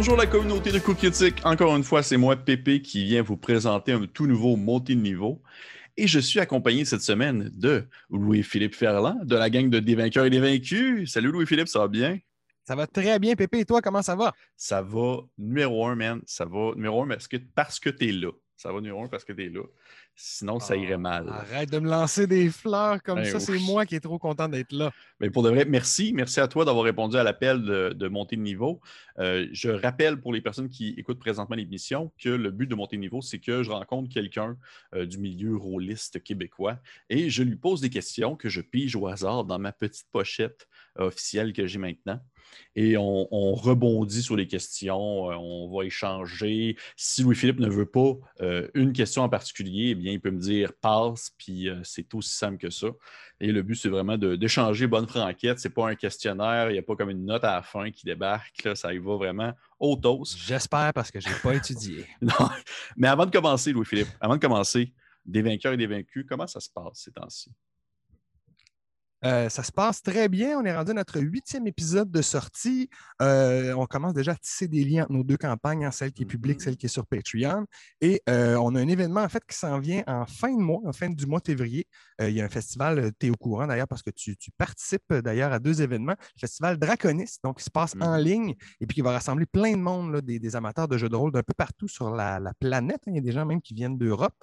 bonjour la communauté de Coup Critique. Encore une fois, c'est moi, Pépé, qui vient vous présenter un tout nouveau montée de niveau. Et je suis accompagné cette semaine de Louis-Philippe Ferland, de la gang de Des vainqueurs et des vaincus. Salut Louis-Philippe, ça va bien? Ça va très bien, Pépé. Et toi, comment ça va? Ça va numéro un, man. Ça va numéro un parce que, parce que tu es là? Ça va numéro un parce que tu es là. Sinon, ça irait ah, mal. Arrête de me lancer des fleurs comme ben ça. C'est moi qui est trop content d'être là. Mais pour de vrai, merci. Merci à toi d'avoir répondu à l'appel de, monter de niveau. Euh, je rappelle pour les personnes qui écoutent présentement l'émission que le but de monter de niveau, c'est que je rencontre quelqu'un euh, du milieu rôliste québécois et je lui pose des questions que je pige au hasard dans ma petite pochette officielle que j'ai maintenant et on, rebondit sur les questions, euh, on va échanger. Si Louis-Philippe ne veut pas euh, une question en particulier, eh bien, il peut me dire passe, puis euh, c'est aussi simple que ça. Et le but, c'est vraiment d'échanger bonne franquette. Ce n'est pas un questionnaire, il n'y a pas comme une note à la fin qui débarque. ça y va vraiment au toast. J'espère parce que je n'ai pas étudié. non. Mais avant de commencer, Louis-Philippe, avant de commencer, des vainqueurs et des vaincus, comment ça se passe ces temps-ci? Euh, ça se passe très bien. On est rendu à notre huitième épisode de sortie. Euh, on commence déjà à tisser des liens entre nos deux campagnes, hein, celle qui est publique, mm-hmm. celle qui est sur Patreon. Et euh, on a un événement en fait qui s'en vient en fin de mois, en fin du mois de février. il y a un festival, tu es au courant d'ailleurs parce que tu, participes d'ailleurs à deux événements. Le festival Draconis, donc qui se passe en mm-hmm. ligne et puis qui va rassembler plein de monde, des, amateurs de jeux de rôle d'un peu partout sur la, planète. Hein. Il y a des gens même qui viennent d'Europe.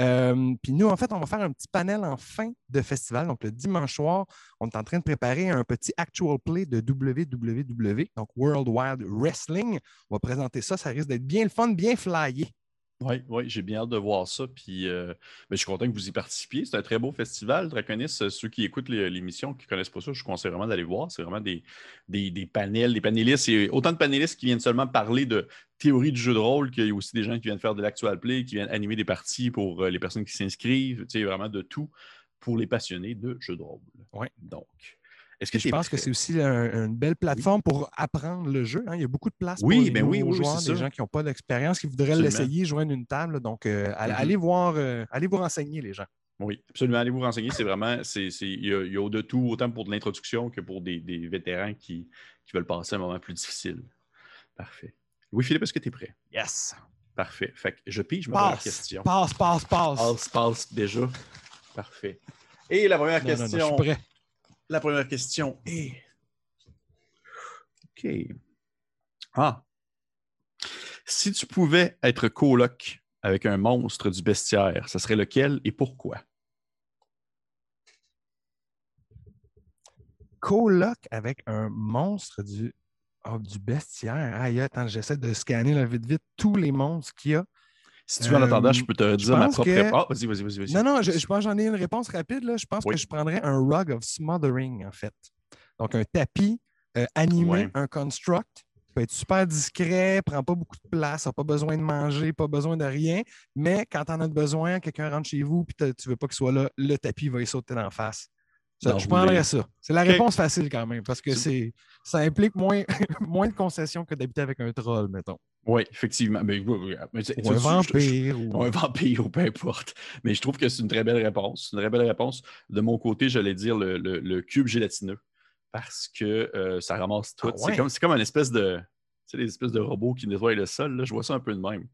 Euh, puis nous, en fait, on va faire un petit panel en fin de festival. Donc, le dimanche soir, on est en train de préparer un petit actual play de WWW, donc World Wide Wrestling. On va présenter ça. Ça risque d'être bien le fun, bien flyé. Oui, oui, j'ai bien hâte de voir ça. Puis, euh, ben, je suis content que vous y participiez. C'est un très beau festival. Draconis, euh, ceux qui écoutent l'émission, qui ne connaissent pas ça, je vous conseille vraiment d'aller voir. C'est vraiment des, des, panels, des panélistes. Il y a autant de panélistes qui viennent seulement parler de théorie du jeu de rôle qu'il y a aussi des gens qui viennent faire de l'actual play, qui viennent animer des parties pour euh, les personnes qui s'inscrivent. Tu sais, vraiment de tout pour les passionnés de jeu de rôle. Oui. Donc, est-ce que je pense que c'est aussi une belle plateforme pour apprendre le jeu. Hein. Il y a beaucoup de place oui, pour ben oui, joueurs, des gens qui n'ont pas d'expérience, qui voudraient l'essayer, joindre une table. Donc, euh, mm-hmm. allez voir, euh, allez vous renseigner, les gens. Oui, absolument. Allez vous renseigner. C'est vraiment, il y, a, de tout, autant pour de l'introduction que pour des, vétérans qui, veulent passer un moment plus difficile. Parfait. Louis-Philippe, est-ce que tu es prêt? Yes. Parfait. Fait que je pige ma première question. Passe, passe, passe. Passe, passe, déjà. Parfait. Et la première question. je suis prêt. La première question est. OK. Ah. Si tu pouvais être coloc avec un monstre du bestiaire, ce serait lequel et pourquoi? Coloc avec un monstre du, oh, du bestiaire. Aïe, attends, j'essaie de scanner là, vite, vite tous les monstres qu'il y a. Si tu veux, en attendant, je peux te dire ma propre réponse. Ah, vas-y, vas-y, vas-y. non, non, je, pense que j'en ai une réponse rapide. Là. Je pense que je prendrais un rug of smothering, en fait. Donc, un tapis euh, animé, un construct. peut être super discret, prend pas beaucoup de place, n'a pas besoin de manger, pas besoin de rien. Mais quand tu en as besoin, quelqu'un rentre chez vous et tu veux pas qu'il soit là, le tapis va y sauter en face. je prendrais ça. C'est la réponse facile quand même, parce que ça implique moins, moins de concessions que d'habiter avec un troll, mettons. Oui, effectivement. Mais, ou un vampire. ou... Un vampire, ou peu importe. Mais je trouve que c'est une très belle réponse. Une très belle réponse. De mon côté, j'allais dire le, cube gélatineux. Parce que euh, ça ramasse tout. Ah c'est comme, un espèce de. Tu sais, espèces de robots qui nettoient le sol. Là. Je vois ça un peu de même.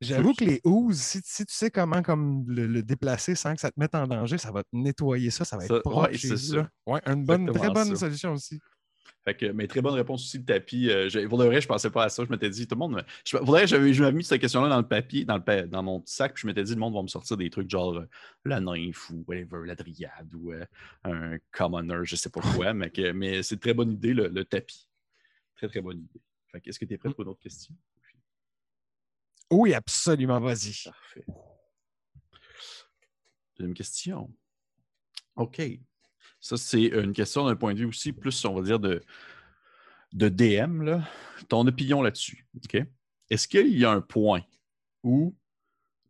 J'avoue que les ouzes, si, tu sais comment comme le, déplacer sans que ça te mette en danger, ça va te nettoyer ça, ça va être proche. Ouais, c'est ça. Ouais, une bonne, très bonne solution aussi. Fait que, mais très bonne réponse aussi, le tapis. Euh, pour de vrai, je pensais pas à ça. Je m'étais dit, tout le monde. Je, pour j'avais mis cette question-là dans le papier, dans, le, dans mon sac, puis je m'étais dit, le monde va me sortir des trucs genre euh, la nymphe ou whatever, la dryade ou euh, un commoner, je sais pas quoi. mais, mais c'est une très bonne idée, le, tapis. Très, très bonne idée. Fait que, est-ce que tu es prêt pour une autre question? Oui, absolument. Vas-y. Parfait. Deuxième question. OK. Ça, c'est une question d'un point de vue aussi plus, on va dire, de, de DM. Là. Ton opinion là-dessus. Est-ce qu'il y a un point où,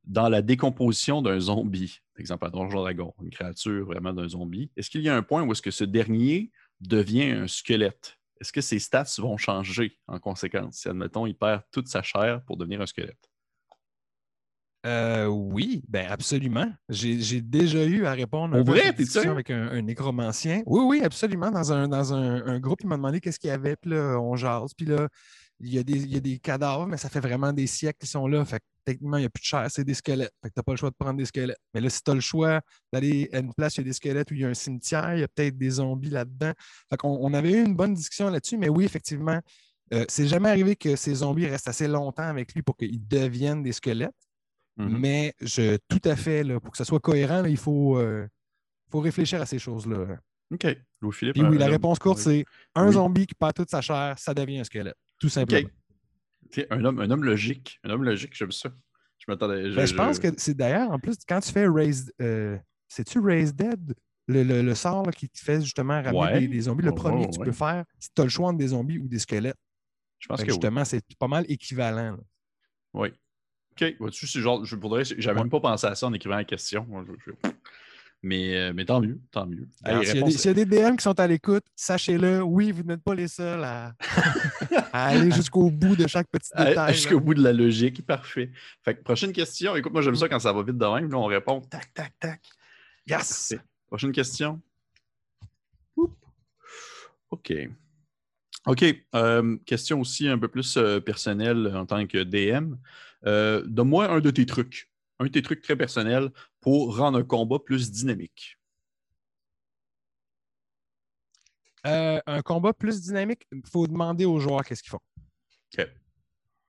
dans la décomposition d'un zombie, par exemple un donjon dragon, une créature vraiment d'un zombie, est-ce qu'il y a un point où est-ce que ce dernier devient un squelette? Est-ce que ses stats vont changer en conséquence si, admettons, il perd toute sa chair pour devenir un squelette? Euh, oui, ben absolument. J'ai déjà eu à répondre à vrai, question avec un, nécromancien. Oui, oui, absolument. Dans un, dans un, groupe, il m'a demandé qu'est-ce qu'il y avait, puis là, on jase. Puis là, il y, a des, il y a des cadavres, mais ça fait vraiment des siècles qu'ils sont là. Fait que techniquement, il n'y a plus de chair, c'est des squelettes. Fait que tu n'as pas le choix de prendre des squelettes. Mais là, si tu as le choix d'aller à une place où il y a des squelettes, où il y a un cimetière, il y a peut-être des zombies là-dedans. Fait qu'on on avait eu une bonne discussion là-dessus, mais oui, effectivement, euh, c'est jamais arrivé que ces zombies restent assez longtemps avec lui pour qu'ils deviennent des squelettes. Mhm. Mais je, tout à fait, là, pour que ça soit cohérent, là, il faut, euh, faut réfléchir à ces choses-là. OK. Louis-Philippe. Puis oui, la un- réponse courte, c'est un Oui. zombie qui perd toute sa chair, ça devient un squelette. Tout simplement. OK. Ok, Un homme, un homme logique. Un homme logique, j'aime ça. Je m'attendais. Ben, je pense que c'est d'ailleurs, en plus, quand tu fais Raise. euh, C'est-tu Raise Dead? Le, le- le sort là, qui te fait justement ramener Ouais. des, des zombies. Le Ouais, premier ouais, que tu peux faire, si tu as le choix entre des zombies ou des squelettes. Je pense Fait que oui. justement, c'est pas mal équivalent. là. Oui. OK. Vois-tu, c'est genre, je voudrais, j'avais même pas pensé à ça en écrivant la question. Moi, je- je- Mais, euh, mais tant mieux, tant mieux. Hey, S'il y, a des- s'il y a des DM qui sont à l'écoute, sachez-le, oui, vous n'êtes pas les seuls à, à aller jusqu'au bout de chaque petit Ah, détail. Jusqu'au bout de la logique, parfait. Fait que prochaine question. Écoute, moi j'aime Mm. ça quand ça va vite de même. Là, on répond tac, tac, tac. Yes! Parfait. Prochaine question. Oup. OK. OK. euh, question aussi un peu plus euh, personnelle en tant que DM. Euh, Donne-moi un de tes trucs. Un de tes trucs très personnels pour rendre un combat plus dynamique. Euh, un combat plus dynamique, il faut demander aux joueurs qu'est-ce qu'ils font.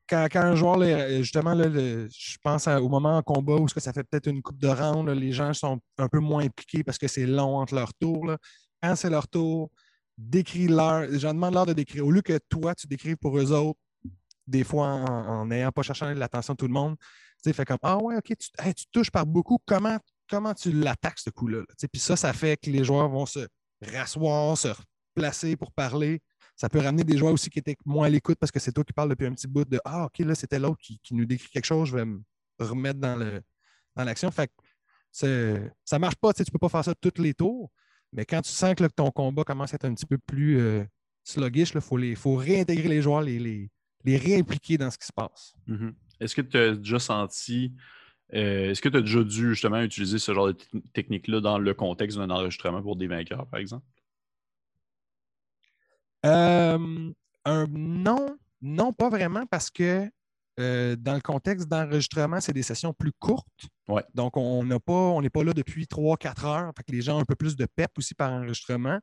Quand, quand un joueur, là, justement, là, le- je pense à- au moment en combat où ça fait peut-être une coupe de round, là, les gens sont un peu moins impliqués parce que c'est long entre leurs tours. là. Quand c'est leur tour, décris-leur. J'en demande leur de décrire. Au lieu que toi, tu décrives pour eux autres, des fois en n'ayant pas cherché l'attention de tout le monde, tu sais, fait comme Ah ouais, ok, tu, tu touches par beaucoup, comment, comment tu l'attaques ce coup-là? là? Tu sais, Puis ça, ça fait que les joueurs vont se rasseoir, se replacer pour parler. Ça peut ramener des joueurs aussi qui étaient moins à l'écoute parce que c'est toi qui parles depuis un petit bout de Ah, ok, là, c'était l'autre qui, qui nous décrit quelque chose, je vais me remettre dans le dans l'action. Fait que ça marche pas, tu tu peux pas faire ça tous les tours, mais quand tu sens que, ton combat commence à être un petit peu plus euh, sluggish, il faut, faut réintégrer les joueurs, les, les réimpliquer dans ce qui se passe. Mhm. Est-ce que tu as déjà senti, euh, est-ce que tu as déjà dû justement utiliser ce genre de te- technique-là dans le contexte d'un enregistrement pour des vainqueurs, par exemple? Euh, un non, non, pas vraiment, parce que euh, dans le contexte d'enregistrement, c'est des sessions plus courtes. Ouais. Donc, on n'a pas, on n'est pas là depuis 3-4 heures. Fait que les gens ont un peu plus de pep aussi par enregistrement.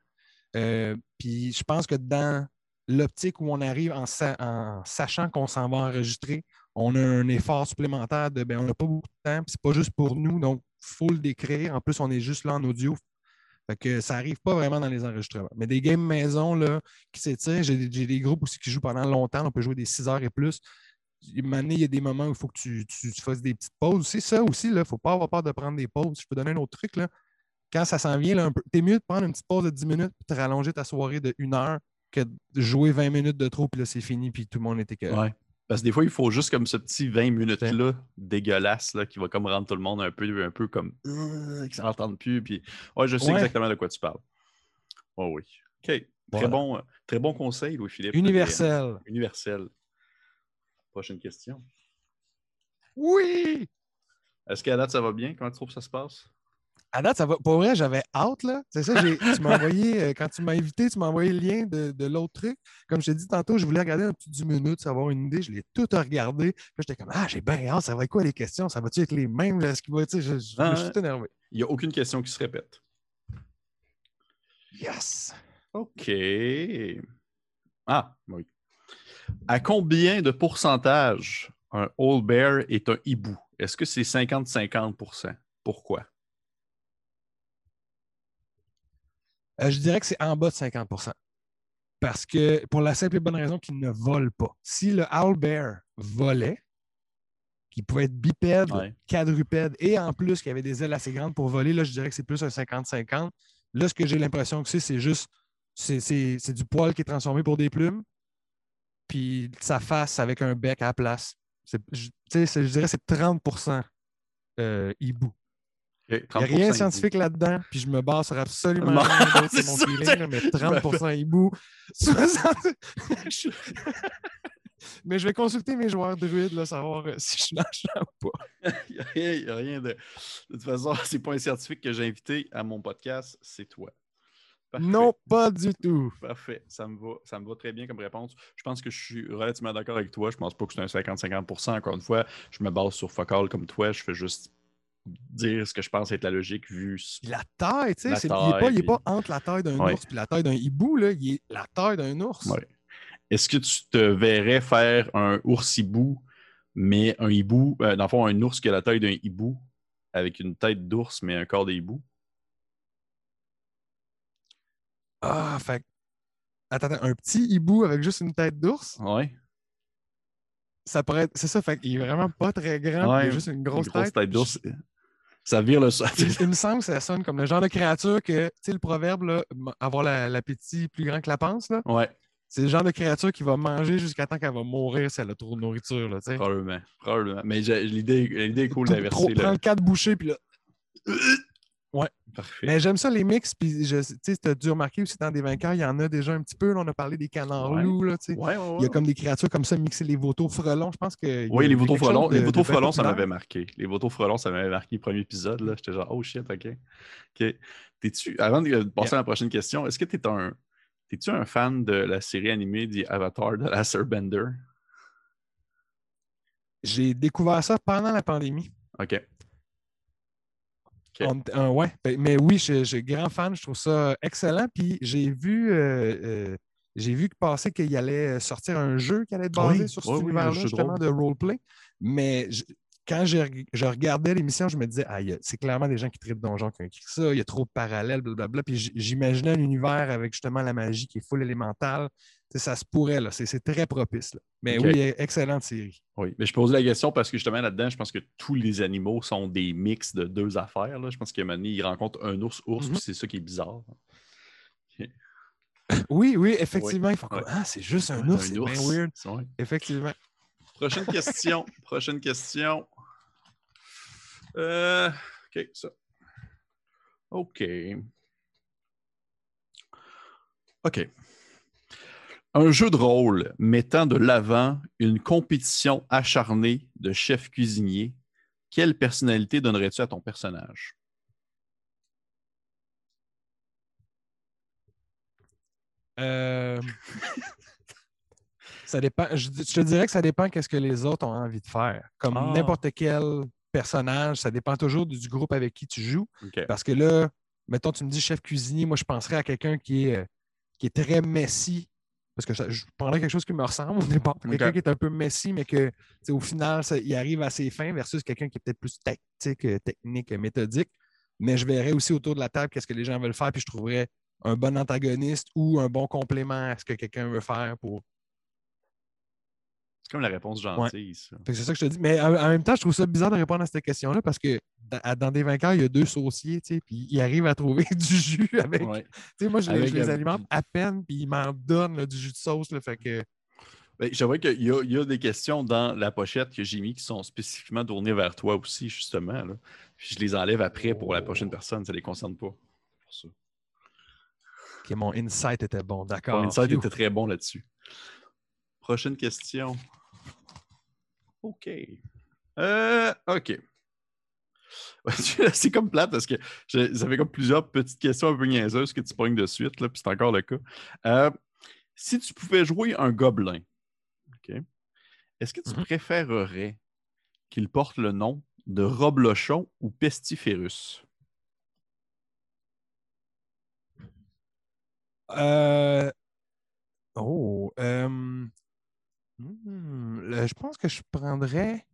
Euh, puis je pense que dans l'optique où on arrive en, sa- en sachant qu'on s'en va enregistrer, on a un effort supplémentaire de ben, on n'a pas beaucoup de temps, puis c'est pas juste pour nous, donc il faut le décrire. En plus, on est juste là en audio. Ça n'arrive pas vraiment dans les enregistrements. Mais des games maison là, qui s'étirent, j'ai des groupes aussi qui jouent pendant longtemps, on peut jouer des 6 heures et plus. Maintenant, il y a des moments où il faut que tu, fasses des petites pauses. C'est ça aussi, il ne faut pas avoir peur de prendre des pauses. Je peux donner un autre truc. Là. Quand ça s'en vient, là, un mieux de prendre une petite pause de 10 minutes et de rallonger ta soirée de 1 heure que de jouer 20 minutes de trop, puis là, c'est fini, puis tout le monde était que. Ouais. Parce que des fois, il faut juste comme ce petit 20 minutes-là dégueulasse là, qui va comme rendre tout le monde un peu, un peu comme euh, qui s'entendent plus. Puis... Ouais, je sais Ouais. exactement de quoi tu parles. Oh oui. OK. Très, bon, euh, très bon conseil, Louis-Philippe. Universel. Universel. Prochaine question. Oui! Est-ce qu'à date, ça va bien? Comment tu trouves que ça se passe? À date, ça va. Pour vrai, j'avais hâte, là. C'est ça, tu m'as envoyé, euh, quand tu m'as invité, tu m'as envoyé le lien de, de l'autre truc. Comme je t'ai dit tantôt, je voulais regarder un petit 10 minutes, savoir une idée. Je l'ai tout regardé. Puis j'étais comme, ah, j'ai bien hâte, ça va être quoi les questions? Ça va-tu être les mêmes? Là, ce qui va, tu sais, je, je- Ah, je suis ouais. tout énervé. Il n'y a aucune question qui se répète. Yes! OK. Ah, oui. À combien de pourcentage un Old Bear est un hibou? Est-ce que c'est 50-50% Pourquoi? Euh, je dirais que c'est en bas de 50% Parce que, pour la simple et bonne raison qu'il ne vole pas. Si le Owl Bear volait, qui pouvait être bipède, Ouais. quadrupède, et en plus qu'il avait des ailes assez grandes pour voler, là, je dirais que c'est plus un 50-50. Là, ce que j'ai l'impression que c'est, c'est juste, c'est, c'est- c'est du poil qui est transformé pour des plumes, puis sa face avec un bec à la place. Je, je dirais que c'est 30% euh, hibou. Il n'y a 30% rien de scientifique là-dedans, puis je me base sur absolument rien c'est mon feeling, là, mais je me 30 hibou, 60... Je- mais je vais consulter mes joueurs druides, là, savoir euh, si je suis dans ou pas. Il n'y a, a rien de. De toute façon, c'est pas un scientifique que j'ai invité à mon podcast, c'est toi. Parfait. Non, pas du tout. Parfait. Ça me, va, ça me va très bien comme réponse. Je pense que je suis relativement d'accord avec toi. Je pense pas que c'est un 50-50% Encore une fois, je me base sur Focal comme toi. Je fais juste dire ce que je pense être la logique vu. La taille, tu sais, il n'est pas, il puis- pas entre la taille d'un Ouais. ours et la taille d'un hibou, là, il est la taille d'un ours. Ouais. Est-ce que tu te verrais faire un ours-hibou, mais un hibou, euh, dans le fond, un ours qui a la taille d'un hibou, avec une tête d'ours, mais un corps de hibou? Ah, fait Attends, attends, un petit hibou avec juste une tête d'ours, Ouais. ça pourrait être. C'est ça, fait qu'il est vraiment pas très grand, il Ouais, a juste une grosse, Une grosse tête. tête d'ours. Ça vire le sol. Il, il me semble que ça sonne comme le genre de créature que, tu sais, le proverbe, là, avoir la- l'appétit plus grand que la panse, là, ouais, c'est le genre de créature qui va manger jusqu'à temps qu'elle va mourir si elle a trop de nourriture, là, probablement. Probablement. Mais l'idée est cool d'inverser. Prends quatre bouchées, puis là. Parfait. Mais j'aime ça, les mix, puis je- tu sais, tu as dû remarquer aussi dans des vainqueurs, il y en a déjà un petit peu. là, on a parlé des canards Ouais. loups, là. Ouais, ouais, ouais. Il y a comme des créatures comme ça, mixer les vautours frelons. Je pense que. Oui, les vautours frelons, les vautours frelons, ça m'avait marqué. Les vautours frelons, ça m'avait marqué premier épisode. là. J'étais genre, oh shit, ok. ok. T'es-tu, avant de passer à la prochaine question, est-ce que tu es un, t'es-tu un fan de la série animée The Avatar de la Bender? J'ai découvert ça pendant la pandémie. Ok. On- euh, ouais, ben, mais oui, je suis grand fan, je trouve ça excellent. Puis j'ai vu, euh, euh, j'ai vu que passer qu'il allait sortir un jeu qui allait être basé Oui, sur cet oui, un univers-là, justement, de roleplay. Mais quand je, reg- je regardais l'émission, je me disais, ah, c'est clairement des gens qui traitent donjon qui ont écrit ça, il y a trop de parallèles, blablabla. Puis j'imaginais un univers avec justement la magie qui est full élémentale. Ça se pourrait, là. C'est c'est très propice. là. Mais oui, excellente série. Oui, mais je pose la question parce que justement là-dedans, je pense que tous les animaux sont des mix de deux affaires. Là. Je pense qu'à un moment donné, ils rencontrent un ours-ours, Mhm. puis c'est ça qui est bizarre. Oui, oui, effectivement. Ouais. ah, c'est juste un ours, c'est bien weird. Ouais. Effectivement. Prochaine question. Prochaine question. Euh, OK, ça. OK. OK. Un jeu de rôle mettant de l'avant une compétition acharnée de chef cuisinier. Quelle personnalité donnerais-tu à ton personnage? Euh, ça dépend. Je, je te dirais que ça dépend qu'est-ce que les autres ont envie de faire. Comme Ah. n'importe quel personnage, ça dépend toujours du, groupe avec qui tu joues. Parce que là, mettons, tu me dis chef cuisinier, moi, je penserais à quelqu'un qui est, euh, qui est très messy. Parce que ça- je prendrais quelque chose qui me ressemble au départ. Quelqu'un qui est un peu messy, mais que au final, ça- il arrive à ses fins versus quelqu'un qui est peut-être plus tactique, euh, technique, méthodique. Mais je verrais aussi autour de la table qu'est-ce que les gens veulent faire, puis je trouverais un bon antagoniste ou un bon complément à ce que quelqu'un veut faire pour. Comme la réponse gentille, ça. C'est ça que je te dis. Mais en, en même temps, je trouve ça bizarre de répondre à cette question-là parce que dans, dans des vainqueurs, il y a deux sauciers, tu sais, puis ils arrivent à trouver du jus avec. Ouais. Tu sais, moi, je, les- Avec je les un- alimente à peine, puis ils m'en donnent là, du jus de sauce. Là, fait que. Ben, J'avoue qu'il y, a- il y a des questions dans la pochette que j'ai mis qui sont spécifiquement tournées vers toi aussi, justement. Là. Puis je les enlève après pour la prochaine personne, ça ne les concerne pas. Pour ça. Ok, mon insight était bon, d'accord. Ton insight Phew. était très bon là-dessus. Prochaine question. OK. Euh, OK. c'est comme plate parce que je- ça fait comme plusieurs petites questions un peu niaiseuses que tu pognes de suite, là, puis c'est encore le cas. Euh, si tu pouvais jouer un gobelin, OK, est-ce que tu Mhm. préférerais qu'il porte le nom de Roblochon ou Pestiférus? Euh, Oh. euh, hmm, le- je pense que je prendrais.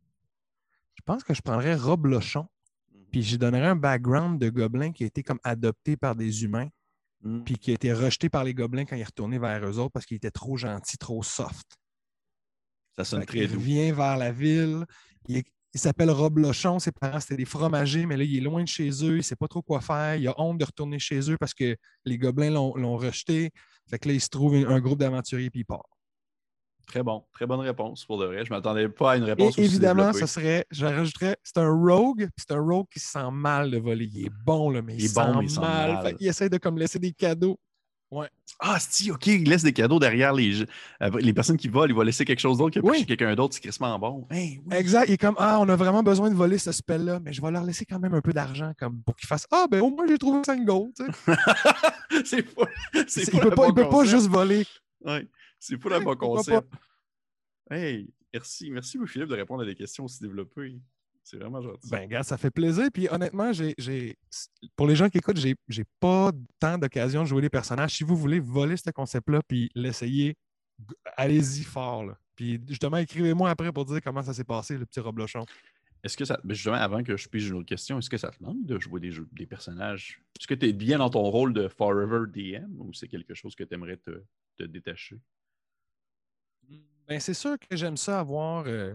Je pense que je prendrais Rob Lochon. Puis j'y donnerais un background de gobelin qui a été comme adopté par des humains, Mhm. puis qui a été rejeté par les gobelins quand il est retourné vers eux autres parce qu'il était trop gentil, trop soft. Ça sonne très doux. revient vers la ville. Il, il s'appelle Rob Lochon. Ses parents, c'était des fromagers, mais là, il est loin de chez eux. Il ne sait pas trop quoi faire. Il a honte de retourner chez eux parce que les gobelins l'ont l'ont rejeté. Fait que là, il se trouve un, un groupe d'aventuriers puis il part. Très bon. Très bonne réponse pour de vrai. Je ne m'attendais pas à une réponse Et aussi évidemment, ça serait, je rajouterais, c'est un rogue, puis c'est un rogue qui se sent mal de voler. Il est bon, là, mais il, Il est se bon, sent mais il sent mal. mal. Fait qu'il essaie de comme laisser des cadeaux Ouais. Ah, si, OK, il laisse des cadeaux derrière les, euh, les personnes qui volent. Il va laisser quelque chose d'autre que Oui. quelqu'un d'autre. C'est crissement bon. Hey, oui. Exact. Il est comme Ah, on a vraiment besoin de voler ce spell-là, mais je vais leur laisser quand même un peu d'argent comme pour qu'ils fassent Ah, ben au moins j'ai trouvé 5 gold. c'est pas il peut le pas, il peut pas juste voler. Ouais, c'est pas le bon concept. Hey, merci. Merci, Louis-Philippe, de répondre à des questions aussi développées. C'est vraiment gentil. Ben, gars, ça fait plaisir. Puis honnêtement, j'ai, j'ai- pour les gens qui écoutent, j'ai, j'ai pas tant d'occasion de jouer les personnages. Si vous voulez voler ce concept-là puis l'essayer, allez-y fort. là. Puis justement, écrivez-moi après pour dire comment ça s'est passé, le petit Roblochon. Est-ce que ça. ben, Justement, avant que je pige une autre question, est-ce que ça te manque de jouer des jeux, des personnages? Est-ce que tu es bien dans ton rôle de Forever DM ou c'est quelque chose que tu aimerais te, te détacher? Ben, c'est sûr que j'aime ça avoir, euh,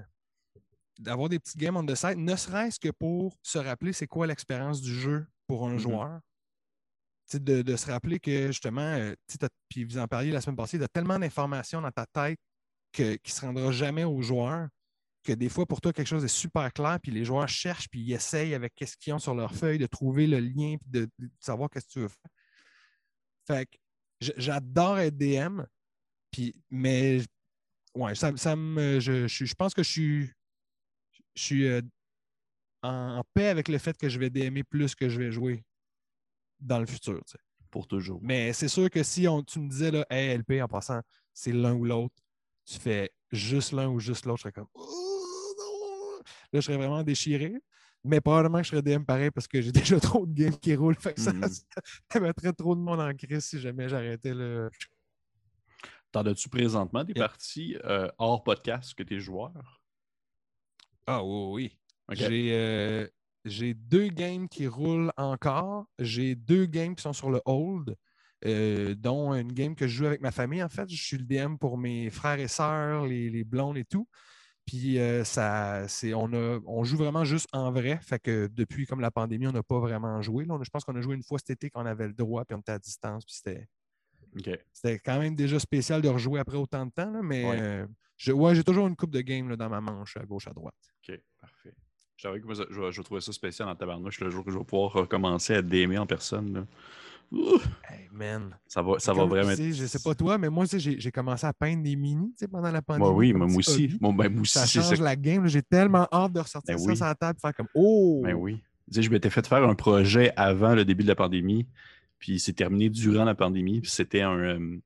d'avoir des petites games on the side, ne serait-ce que pour se rappeler c'est quoi l'expérience du jeu pour un Mhm. joueur. Tu De, de se rappeler que justement, euh, tu puis vous en parliez la semaine passée, il y a tellement d'informations dans ta tête que, qui ne se rendra jamais aux joueurs que des fois, pour toi, quelque chose est super clair, puis les joueurs cherchent, puis ils essayent avec ce qu'ils ont sur leur feuille de trouver le lien, puis de, de savoir qu'est-ce que tu veux faire. Fait que j'adore être DM, puis, mais ouais, ça, ça me, je, je, je pense que je suis, je suis euh, en, en paix avec le fait que je vais DMer plus que je vais jouer dans le futur. tu sais. Pour toujours. Mais c'est sûr que si on, tu me disais, là, hey, LP, en passant, c'est l'un ou l'autre, tu fais juste l'un ou juste l'autre, je serais comme, oh, non! Là, je serais vraiment déchiré. Mais probablement que je serais DM pareil parce que j'ai déjà trop de games qui roulent. Fait que ça, ça mettrait trop de monde en crise si jamais j'arrêtais le. T'en as-tu présentement des Yeah. parties euh, hors podcast que tes joueurs? Ah oui, oui. J'ai euh, j'ai deux games qui roulent encore. J'ai deux games qui sont sur le hold, euh, dont une game que je joue avec ma famille. En fait, je suis le DM pour mes frères et sœurs, les, les blondes et tout. Puis euh, ça, c'est, on, a, on joue vraiment juste en vrai. Fait que depuis comme la pandémie, on n'a pas vraiment joué. Là, on a- je pense qu'on a joué une fois cet été quand on avait le droit, puis on était à distance. Puis c'était, C'était quand même déjà spécial de rejouer après autant de temps. là, mais Ouais. euh, je- ouais, j'ai toujours une coupe de game là, dans ma manche, à gauche, à droite. OK, parfait. J'avoue que je, je vais trouver ça spécial en tabarnouche le jour que je vais pouvoir recommencer à DMer en personne. là. Hey, man. ça va, ça va vraiment sais, être. Je sais pas toi, mais moi, j'ai commencé à peindre des mini pendant la pandémie. Moi, oui, moi, moi aussi. ben, moi aussi, Ça change la game. J'ai tellement hâte de ressortir Ben ça oui. sur la table et faire comme Oh! Ben oui. Je m'étais fait faire un projet avant le début de la pandémie, puis c'est terminé durant la pandémie, puis c'était un. euh,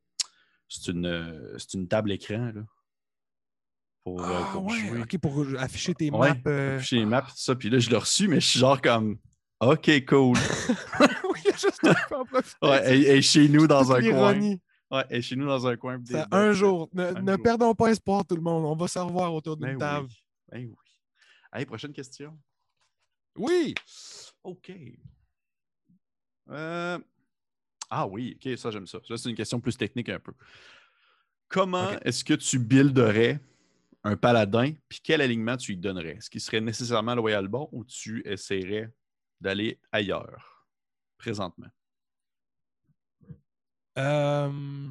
c'est une, euh, une table écran, là. Pour, euh, Ah, pour ouais, jouer. OK, pour afficher tes Ouais, maps. euh, Chez les maps, tout ça. Puis là, je l'ai reçu, mais je suis genre comme. OK, cool. oui, juste un. Ouais, elle, elle est chez nous dans un coin. Ouais, est chez nous dans un coin. des- un jour. Ne, un ne jour. perdons pas espoir, tout le monde. On va se revoir autour d'une Ben table. oui. Ben oui. Allez, prochaine question. Oui! OK. Euh, Ah oui, OK, ça, j'aime ça. Ça, c'est une question plus technique un peu. Comment est-ce que tu builderais un paladin, puis quel alignement tu lui donnerais? Est-ce qu'il serait nécessairement le Royal Bon ou tu essaierais d'aller ailleurs présentement? Euh,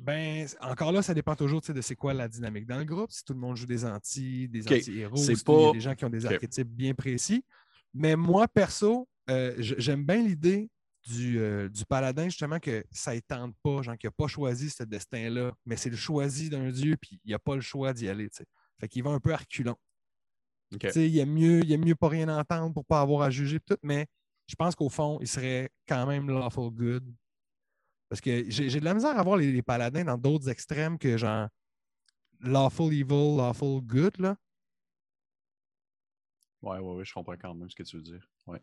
ben, encore là, ça dépend toujours de c'est quoi la dynamique dans le groupe. Si tout le monde joue des anti, des OK. anti-héros, C'est si il y a pas- des gens qui ont des archétypes bien précis. Mais moi, perso, euh, j'aime bien l'idée du, euh, du paladin, justement, que ça ne tente pas, genre qu'il n'a pas choisi ce destin-là, mais c'est le choisi d'un dieu, puis il n'a pas le choix d'y aller. tu sais. Fait qu'il va un peu à reculons. OK. Tu sais, Il aime mieux, il aime mieux pas rien entendre pour pas avoir à juger tout, mais je pense qu'au fond, il serait quand même lawful good. Parce que j'ai j'ai de la misère à voir les, les paladins dans d'autres extrêmes que genre lawful evil, lawful good. Là. Ouais, ouais, ouais, je comprends quand même ce que tu veux dire. Ouais.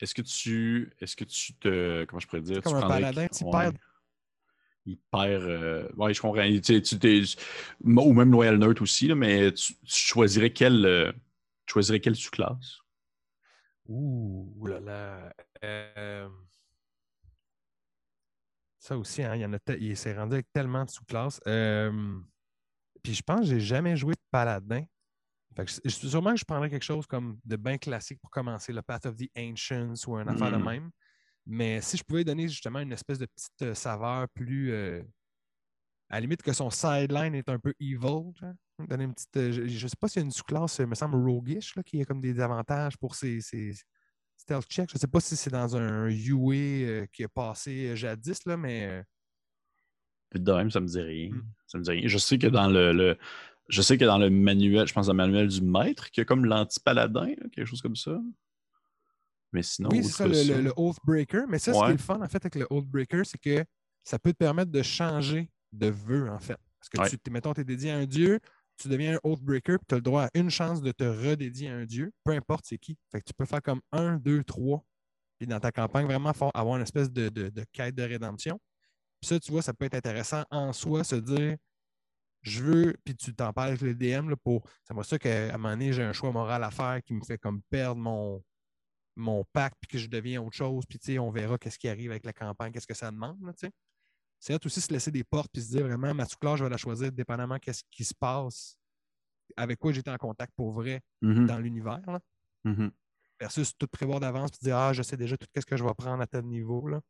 Est-ce que tu. Est-ce que tu te. Comment je pourrais dire? Comme tu un paladin, tu ouais. perds. Il perd. euh, Ouais, je comprends. Tu tu t'es- Ou même Loyal Nerd aussi, là, mais tu, tu choisirais quelle. euh, Tu choisirais quelle sous-classe? Ouh, là là. Euh, Ça aussi, hein, il y en a te- il s'est rendu avec tellement de sous-classes. Euh, Puis je pense que j'ai jamais joué de paladin. Fait que sûrement que je prendrais quelque chose comme de bien classique pour commencer, le Path of the Ancients ou un affaire de Mm. même. Mais si je pouvais donner justement une espèce de petite euh, saveur plus. euh, à la limite que son sideline est un peu evil. genre, Donner une petite. euh, je ne sais pas s'il y a une sous-classe, il me semble roguish, là, qui a comme des avantages pour ses, ses- stealth check. Je ne sais pas si c'est dans un UA qui a passé jadis, là, mais. De même, ça me dit rien. Mm. Ça me dit rien. Je sais que dans le, le- je sais que dans le manuel, je pense dans le manuel du maître, qu'il y a comme l'anti-paladin, quelque chose comme ça. Mais sinon, oui, c'est ça, le, le, le Oathbreaker. Mais ça, ce qui Ouais. est le fun, en fait, avec le Oathbreaker, c'est que ça peut te permettre de changer de vœu, en fait. Parce que Ouais. tu, mettons, tu es dédié à un dieu, tu deviens un Oathbreaker, puis tu as le droit à une chance de te redédier à un dieu, peu importe c'est qui. Fait que tu peux faire comme un, deux, trois. Puis dans ta campagne, vraiment faut avoir une espèce de, de- de quête de rédemption. Puis ça, tu vois, ça peut être intéressant en soi, se dire je veux, puis tu t'en parles avec le DM là, pour. C'est moi ça qu'à un moment donné, j'ai un choix moral à faire qui me fait comme perdre mon, mon pacte, puis que je deviens autre chose, puis tu sais, on verra qu'est-ce qui arrive avec la campagne, qu'est-ce que ça demande, tu sais. C'est aussi se laisser des portes, puis se dire vraiment, ma sous-classe, je vais la choisir dépendamment qu'est-ce qui se passe, avec quoi j'étais en contact pour vrai Mhm, dans l'univers, là. mhm. versus tout prévoir d'avance, puis dire, ah, je sais déjà tout ce que je vais prendre à tel niveau, là.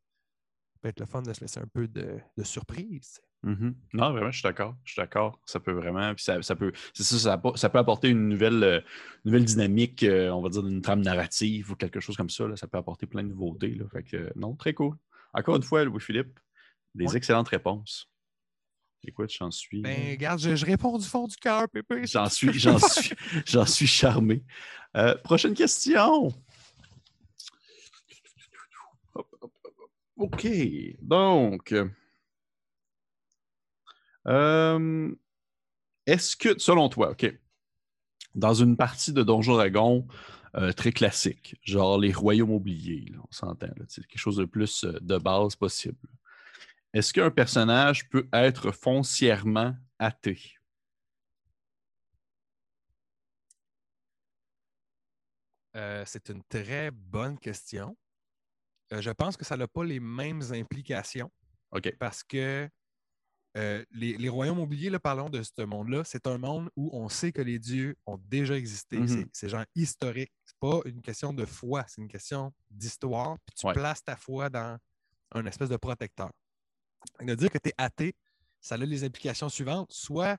Ça peut être le fun de se laisser un peu de, de surprise. Non, vraiment, je suis d'accord. Je suis d'accord. Ça peut vraiment. Puis ça, ça peut. C'est ça, ça, peut apporter une nouvelle, euh, nouvelle dynamique, euh, on va dire, d'une trame narrative ou quelque chose comme ça. là. Ça peut apporter plein de nouveautés. Là. Fait que, euh, non, très cool. Encore une fois, Louis-Philippe, des Ouais. excellentes réponses. Écoute, j'en suis. Ben, regarde, je, je réponds du fond du cœur, Pépé. J'en suis, j'en suis, j'en suis charmé. Euh, prochaine question. Hop, hop, hop, hop. OK. Donc, euh, est-ce que, selon toi, OK, dans une partie de Donjon Dragon euh, très classique, genre les royaumes oubliés, là, on s'entend, c'est quelque chose de plus euh, de base possible. Est-ce qu'un personnage peut être foncièrement athée? Euh, c'est une très bonne question. Euh, je pense que ça n'a pas les mêmes implications OK. parce que euh, les, les royaumes oubliés, là, parlons de ce monde-là, c'est un monde où on sait que les dieux ont déjà existé. Mhm. C'est- C'est genre historique. C'est pas une question de foi, c'est une question d'histoire. Puis tu Ouais. places ta foi dans un espèce de protecteur. De dire que tu es athée, ça a les implications suivantes. Soit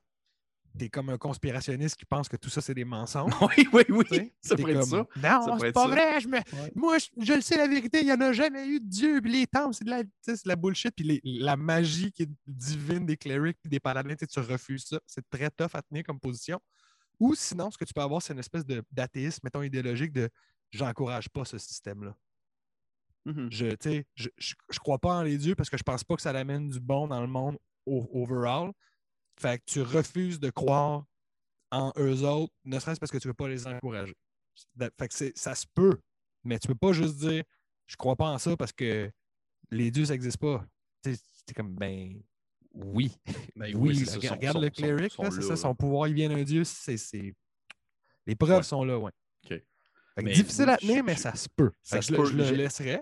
tu es comme un conspirationniste qui pense que tout ça, c'est des mensonges. Oui, oui, oui. tu sais. Ça T'es être comme, ça. Non, c'est pas ça. vrai. Je me... Moi, je, je le sais, la vérité, il n'y en a jamais eu de Dieu. Puis les temples, c'est de la, de la bullshit. Puis les- la magie qui est divine des clerics puis des paladins, tu refuses ça. C'est très tough à tenir comme position. Ou sinon, ce que tu peux avoir, c'est une espèce de- d'athéisme, mettons, idéologique de j'encourage pas ce système-là. Mhm. Je, sais, je, je, je crois pas en les dieux parce que je pense pas que ça amène du bon dans le monde o- overall. Fait que tu refuses de croire en eux autres, ne serait-ce parce que tu veux pas les encourager. Fait que ça se peut, mais tu peux pas juste dire je crois pas en ça parce que les dieux, ça n'existe pas. C'est comme ben oui. Ben oui, ça, regarde, le cleric, c'est ça, son pouvoir, il vient d'un dieu, c'est. Les preuves Ouais. sont là, ouais. Fait que difficile à tenir, je- mais ça se peut. ça je, le- je le J'ai-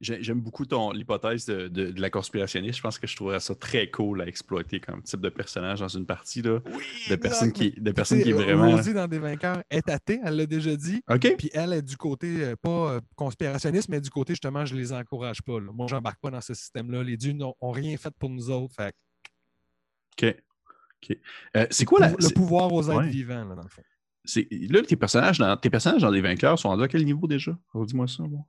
J'ai- J'aime beaucoup ton l'hypothèse de, de- de la conspirationniste. Je pense que je trouverais ça très cool à exploiter comme type de personnage dans une partie là, Oui, de personnes qui, de sais, qui vraiment. Rosie, dans Des Vainqueurs, est athée, elle l'a déjà dit. OK. Puis elle est du côté, euh, pas euh, conspirationniste, mais du côté, justement, je les encourage pas. là. Moi, j'embarque pas dans ce système-là. Les dieux n'ont ont rien fait pour nous autres. Fait OK. Euh, c'est quoi la. le pouvoir aux êtres ouais. vivants, là, dans le fond. c'est- Là, tes personnages, dans, tes personnages dans les vainqueurs sont rendus à quel niveau déjà? Dis-moi ça, moi.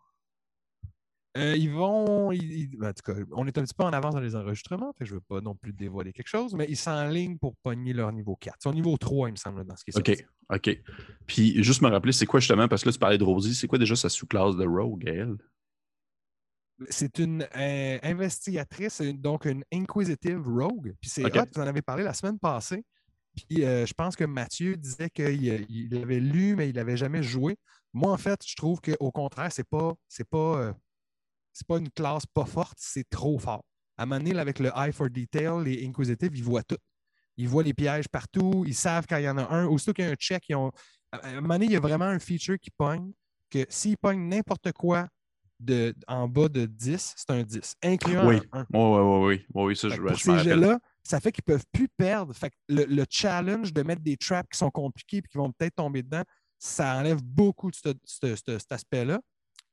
Euh, ils vont. ils- ben, en tout cas, on est un petit peu en avance dans les enregistrements, fait que je ne veux pas non plus dévoiler quelque chose, mais ils s'enlignent pour pogner leur niveau 4. Ils sont niveau 3, il me semble, dans ce qui est OK. sorti. OK. Puis juste me rappeler, c'est quoi justement, parce que là, tu parlais de Rosie, c'est quoi déjà sa sous-classe de Rogue, elle? C'est une euh, investigatrice, donc une inquisitive rogue. Puis c'est Ok. hot, vous en avez parlé la semaine passée. Puis euh, je pense que Mathieu disait qu'il il avait lu, mais il n'avait jamais joué. Moi, en fait, je trouve qu'au contraire, c'est pas, c'est pas, c'est pas une classe pas forte, c'est trop fort. À un moment donné, là, avec le Eye for Detail, les Inquisitive, ils voient tout. Ils voient les pièges partout, ils savent quand il y en a un. Aussitôt qu'il y a un check, ils ont... à un moment donné, il y a vraiment un feature qui pogne que s'ils pognent n'importe quoi de, en bas de 10, c'est un 10, incluant Oui. un 1. Oui, oui, oui, oui. Oui, oui, ça, je, pour je ces jets-là, ça fait qu'ils ne peuvent plus perdre. Fait que le, le challenge de mettre des traps qui sont compliqués et qui vont peut-être tomber dedans, ça enlève beaucoup de ce- ce- ce- cet aspect-là.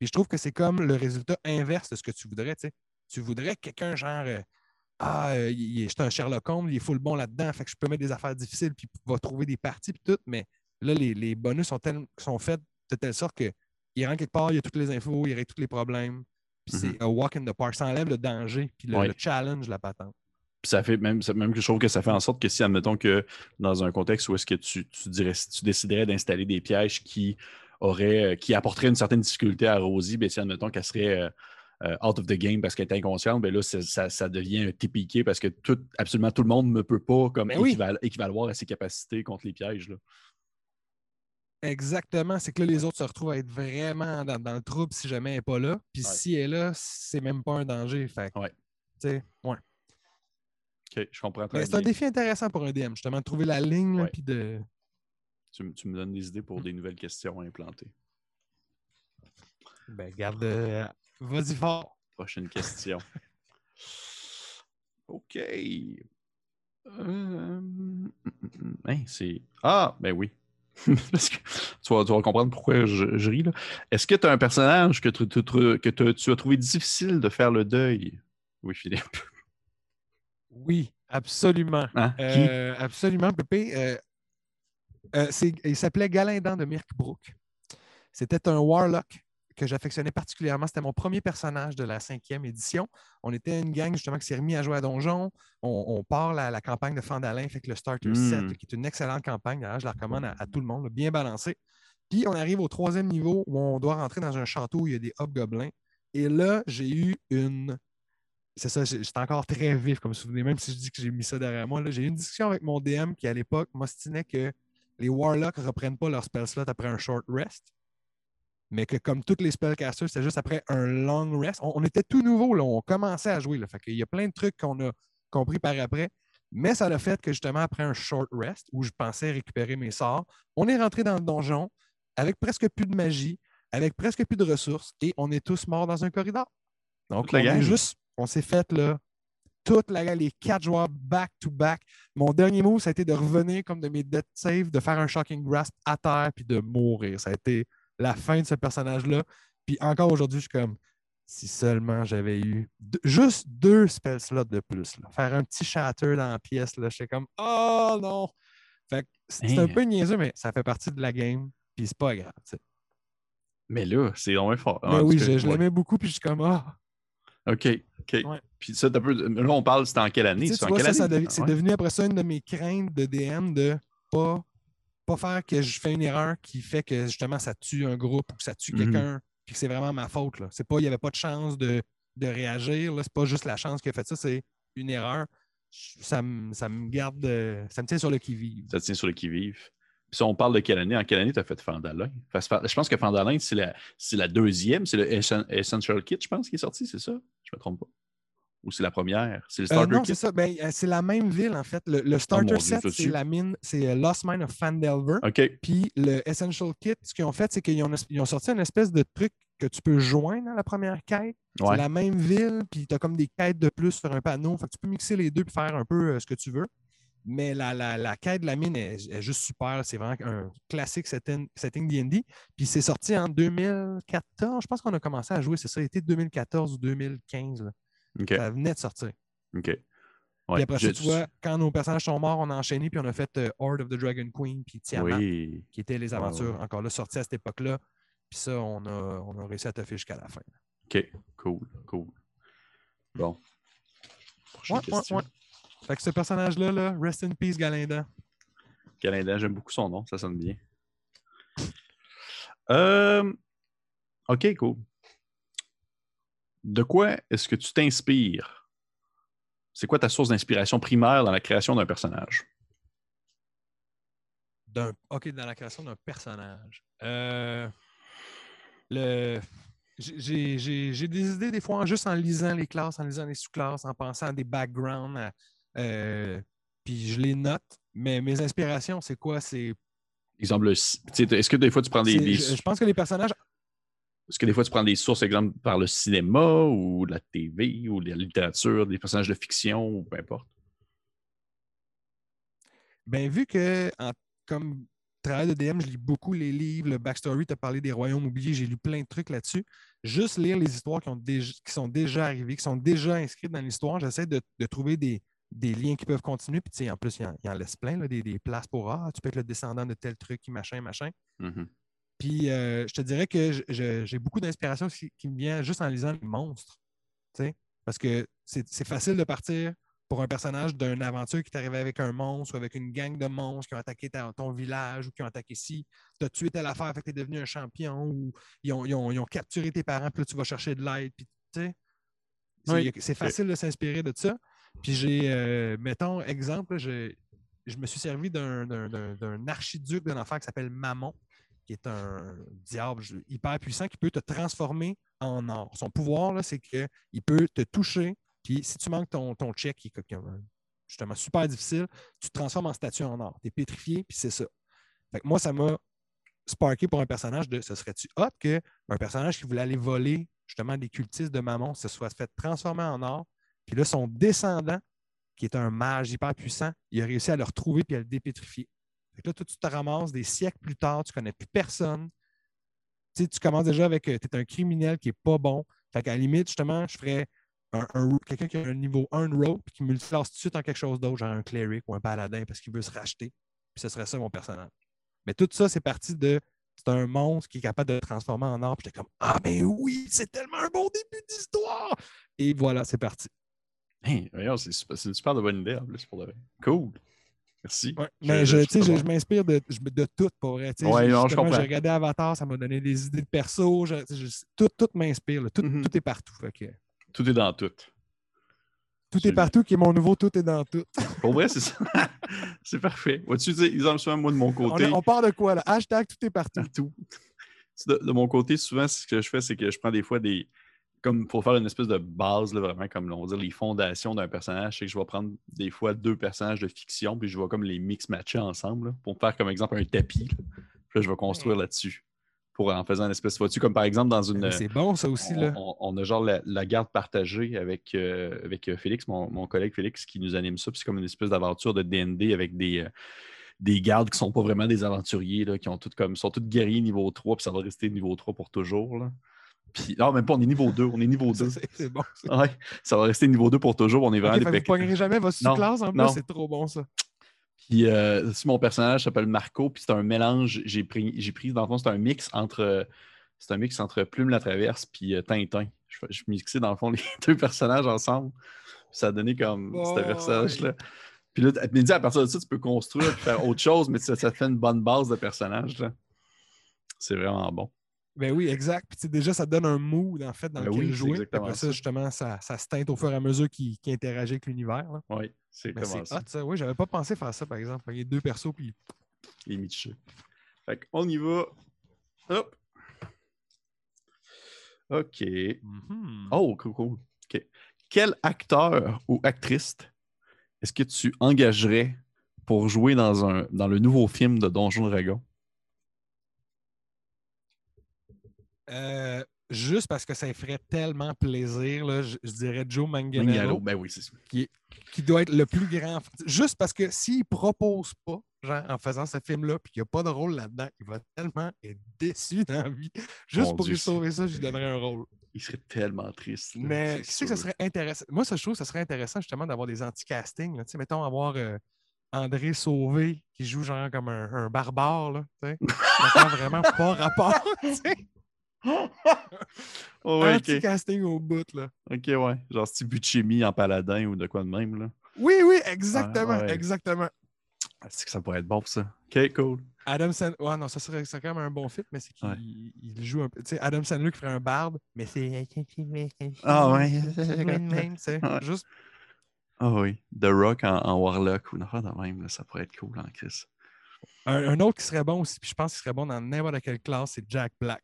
Puis je trouve que c'est comme le résultat inverse de ce que tu voudrais. tu sais. Tu voudrais que quelqu'un genre euh, Ah, euh, est- c'est un Sherlock Holmes, il est full bon là-dedans, fait que je peux mettre des affaires difficiles, puis il va trouver des parties, puis tout. Mais là, les, les bonus sont, tel- sont faits de telle sorte qu'il il rentre quelque part, il y a toutes les infos, il règle tous les problèmes. Puis c'est un walk in the park. Ça enlève le danger, puis le, Ouais. le challenge, la patente. Puis ça fait même, même que je trouve que ça fait en sorte que si, admettons que dans un contexte où est-ce que tu, tu, dirais, tu déciderais d'installer des pièges qui auraient, euh, qui apporteraient une certaine difficulté à Rosie, ben si admettons qu'elle serait euh, euh, out of the game parce qu'elle est inconsciente, ben là, ça, ça devient un TPK parce que tout, absolument tout le monde ne peut pas comme Ben oui. équival- équivaloir à ses capacités contre les pièges. Là. Exactement. C'est que là, les autres se retrouvent à être vraiment dans, dans le trouble si jamais elle n'est pas là. Puis Ouais. si elle est là, c'est même pas un danger. Fait Ouais. tu sais, ouais. OK, je comprends très Mais c'est un bien. défi intéressant pour un DM, justement, de trouver la ligne, puis de. Tu, me- tu me donnes des idées pour des nouvelles questions à implanter. Ben, garde. euh, Vas-y fort. Prochaine question. OK. Euh, hein, c'est. Ah, ben oui. Parce que tu, vas, tu vas comprendre pourquoi je, je ris. là. Est-ce que tu as un personnage que, tu- que tu- tu as trouvé difficile de faire le deuil? Oui, Philippe. Oui, absolument. Hein? Qui? Euh, absolument, Pépé. Euh, euh, il s'appelait Galindan de Mirkbrook. C'était un Warlock que j'affectionnais particulièrement. C'était mon premier personnage de la cinquième édition. On était une gang justement qui s'est remis à jouer à Donjon. On, on part la, la campagne de Fandalin, fait que le Starter Mm. 7, qui est une excellente campagne. Je la recommande à, à tout le monde, là, bien balancée. Puis on arrive au troisième niveau où on doit rentrer dans un château où il y a des hobgoblins. Et là, j'ai eu une. C'est ça, j'étais encore très vif comme souvenir, même si je dis que j'ai mis ça derrière moi. J'ai eu une discussion avec mon DM qui, à l'époque, m'ostinait que les Warlocks ne reprennent pas leur spell slot après un short rest, mais que comme tous les spellcasters, c'était juste après un long rest. On, on était tout nouveau, là, on commençait à jouer. Là, fait qu'il y a plein de trucs qu'on a compris par après, mais ça a fait que justement, après un short rest, où je pensais récupérer mes sorts, on est rentré dans le donjon avec presque plus de magie, avec presque plus de ressources, et on est tous morts dans un corridor. Donc, on, est juste, on s'est fait là, toute la les quatre joueurs back-to-back. Mon dernier move, ça a été de revenir comme de mes death saves, de faire un shocking grasp à terre puis de mourir. Ça a été la fin de ce personnage-là. Puis encore aujourd'hui, je suis comme si seulement j'avais eu deux- juste deux spell slots de plus. là. Faire un petit shatter dans la pièce, là, j'étais comme Oh non! Fait que c'est un Hein. peu niaiseux, mais ça fait partie de la game. Puis c'est pas grave. tu sais. Mais là, c'est vraiment fort. Mais En oui, je, l'aimais beaucoup, puis je suis comme Ah! OK. OK. Ouais. Puis ça, t'as peu... là, on parle, c'était en quelle année? Tu sais, C'est tu en vois, quelle ça, ça année? devi- c'est Ouais. devenu après ça une de mes craintes de DM de pas, pas faire que je fais une erreur qui fait que justement ça tue un groupe ou que ça tue Mhm. quelqu'un, puis que c'est vraiment ma faute. Là. C'est pas, il n'y avait pas de chance de, de réagir. Là. C'est pas juste la chance qui a fait ça, c'est une erreur. Ça me, ça me garde, euh, ça me tient sur le qui-vive. Ça tient sur le qui-vive. Puis si on parle de quelle année, en quelle année tu as fait Fandalin? Je pense que Fandalin, c'est la, c'est la deuxième, c'est le Essen- Essential Kit, je pense, qui est sorti, c'est ça? Je me trompe pas. Ou c'est la première? C'est le Euh, Starter non, c'est ça. Ben, euh, c'est la même ville, en fait. Le, le starter mon Dieu, set, c'est la mine, c'est euh, Lost Mine of Fandelver. OK. Puis le Essential Kit, ce qu'ils ont fait, c'est qu'ils ont, ils ont sorti une espèce de truc que tu peux joindre à la première quête. Ouais. C'est la même ville, puis tu as comme des quêtes de plus sur un panneau. Fait que tu peux mixer les deux et faire un peu euh, ce que tu veux. Mais la, la- la quête de la mine est, est juste super. C'est vraiment un classique setting, setting D&D. Puis c'est sorti en 2014. Je pense qu'on a commencé à jouer, c'est ça, été 2014 ou 2015. là. OK. Ça venait de sortir. OK. Puis Ouais. après ça, tu vois, quand nos personnages sont morts, on a enchaîné, puis on a fait euh, Horde of the Dragon Queen, puis Tiamat, Oui. qui étaient les aventures encore là, sorties à cette époque-là. Puis ça, on a, on a réussi à toffer jusqu'à la fin. OK. Cool. Cool. Bon. Prochaine Ouais, ouais, question. ouais. Fait que ce personnage-là, là, Rest in Peace, Galinda. Galinda, j'aime beaucoup son nom, ça sonne bien. Euh, OK, cool. De quoi est-ce que tu t'inspires? C'est quoi ta source d'inspiration primaire dans la création d'un personnage? D'un... OK, dans la création d'un personnage. Euh, le... j'ai, des idées des fois en- juste en lisant les classes, en lisant les sous-classes, en pensant à des backgrounds. euh, puis je les note. Mais mes inspirations, c'est quoi? C'est, Exemple, est-ce que des fois tu prends des, des- je, je pense que les personnages est-ce que des fois tu prends des sources, exemple, par le cinéma ou la TV ou la littérature, des personnages de fiction ou peu importe? Ben, vu que, en- comme travail de DM, je lis beaucoup les livres, le backstory, tu as parlé des royaumes oubliés, j'ai lu plein de trucs là-dessus. Juste lire les histoires qui, ont déjà- qui sont déjà arrivées, qui sont déjà inscrites dans l'histoire, j'essaie de, de trouver des, des liens qui peuvent continuer. Puis, tu sais, en plus, il en, il en laisse plein, là, des, des places pour Ah, tu peux être le descendant de tel truc, machin, machin. Mhm. Puis euh, je te dirais que j'ai beaucoup d'inspiration qui, me vient juste en lisant les monstres. Parce que c'est facile de partir pour un personnage d'une aventure qui t'arrivait avec un monstre ou avec une gang de monstres qui ont attaqué ton village ou qui ont attaqué ci. Tu as tué telle affaire, fait que tu es devenu un champion ou ils ont, capturé tes parents, puis là, tu vas chercher de l'aide. C'est facile de s'inspirer de ça. Puis j'ai, euh, mettons, exemple, je, je me suis servi d'un archiduc d'un enfant qui s'appelle Mammon, qui est un diable hyper puissant qui peut te transformer en or. Son pouvoir, c'est qu'il peut te toucher, puis si tu manques ton, ton check, qui est justement super difficile, tu te transformes en statue en or. Tu es pétrifié, puis c'est ça. moi, ça m'a sparké pour un personnage de ce serait-tu hot qu'un personnage qui voulait aller voler justement des cultistes de Mammon se soit fait transformer en or, puis là, son descendant, qui est un mage hyper puissant, il a réussi à le retrouver puis à le dépétrifier. Là, toi, tu te ramasses des siècles plus tard, tu ne connais plus personne. Tu, commences déjà avec. Euh, tu es un criminel qui n'est pas bon. Fait qu'à la limite, justement, je ferais quelqu'un qui a un niveau 1 rope et qui multiclasse tout de suite en quelque chose d'autre, genre un cleric ou un paladin parce qu'il veut se racheter. Puis ce serait ça mon personnage. Mais tout ça, c'est parti de. C'est un monstre qui est capable de le transformer en. Puis j'étais comme Ah, mais oui, c'est tellement un bon début d'histoire! Et voilà, c'est parti. Hey, c'est une super de bonne idée en plus pour le Cool. Merci. mais je, je, je m'inspire de, de, tout pour vrai. Ouais, non, je comprends. J'ai regardé Avatar, ça m'a donné des idées de perso. tout, tout m'inspire. Tout, mm-hmm. tout, est partout. Tout est dans tout. Tout est partout, qui est mon nouveau Tout est dans tout. Pour vrai, c'est ça. c'est parfait. tu sais, exemple, souvent, moi, de mon côté. On, part de quoi, là? Hashtag Tout est partout. Partout. De, de, mon côté, souvent, ce que je fais, c'est que je prends des fois des. Comme pour faire une espèce de base, là, vraiment, comme on va dire, les fondations d'un personnage, c'est que je vais prendre des fois deux personnages de fiction, puis je vais comme les mix matcher ensemble, pour faire comme exemple un tapis. Puis là, je vais construire là-dessus en faisant une espèce de vois comme par exemple dans une. C'est bon, ça aussi. On, là. On, a genre la, garde partagée avec, euh, avec euh, Félix, mon, collègue Félix, qui nous anime ça. Puis c'est comme une espèce d'aventure de DND avec des, euh, des gardes qui sont pas vraiment des aventuriers, là, qui ont comme, sont tous guerriers niveau 3, puis ça va rester niveau 3 pour toujours. Là. Puis, non, même pas, on est niveau 2. On est niveau 2. C'est bon. Ouais, ça va rester niveau 2 pour toujours. On est vraiment okay, des Vous ne jamais votre sous-classe en plus, c'est trop bon ça. Puis euh, si mon personnage s'appelle Marco, puis c'est un mélange, j'ai pris, j'ai pris, dans le fond, c'est un mix entre c'est un mix entre Plume la Traverse puis euh, Tintin. Je, je mixais dans le fond les deux personnages ensemble. Ça a donné comme ce personnage-là. Puis là, dit, à partir de ça, tu peux construire et faire autre chose, mais ça, ça fait une bonne base de personnage. C'est vraiment bon. Ben oui, exact. Puis déjà, ça donne un mood en fait dans ben lequel jouer. Après ça, justement, ça, ça, se teinte au fur et à mesure qu'il interagit avec l'univers. Oui, c'est ben, ça. Hot, ça. Oui, j'avais pas pensé faire ça, par exemple. Il y a deux persos, puis. Les Mitchell. Fait qu'on y va. Hop. OK. Mm-hmm. Oh, cool, cool. OK. Quel acteur ou actrice est-ce que tu engagerais pour jouer dans, un, dans le nouveau film de Donjon Dragon? Euh, juste parce que ça ferait tellement plaisir, là, je, dirais Joe Manganiello. ben oui, c'est Qui, qui, doit être le plus grand. Juste parce que s'il ne propose pas, genre, en faisant ce film-là, puis qu'il n'y a pas de rôle là-dedans, il va tellement être déçu dans la vie. Juste pour lui sauver ça, je lui donnerais un rôle. Il serait tellement triste. Mais tu sais que ça serait intéressant. Moi, ça, je trouve que ça serait intéressant justement d'avoir des anti-castings. Mettons, avoir. Euh, André Sauvé qui joue genre comme un, barbare, là, tu sais. vraiment pas rapport, tu sais oh, ouais, casting au bout, là. OK, ouais. Genre Steve Buscemi en paladin ou de quoi de même, là? Oui, oui, exactement, exactement. Ah, c'est que ça pourrait être bon, ça? OK, cool. Adam Sandler, ouais, non, ça serait, quand même un bon fit, mais c'est qu'il il joue un peu. Tu sais, Adam Sandler qui ferait un barde, mais c'est. Ah, ouais. c'est juste. Ah, oh, oui. The Rock en, Warlock ou affaire de même, là, ça pourrait être cool en Chris. Un, un, autre qui serait bon aussi, puis je pense qu'il serait bon dans n'importe quelle classe, c'est Jack Black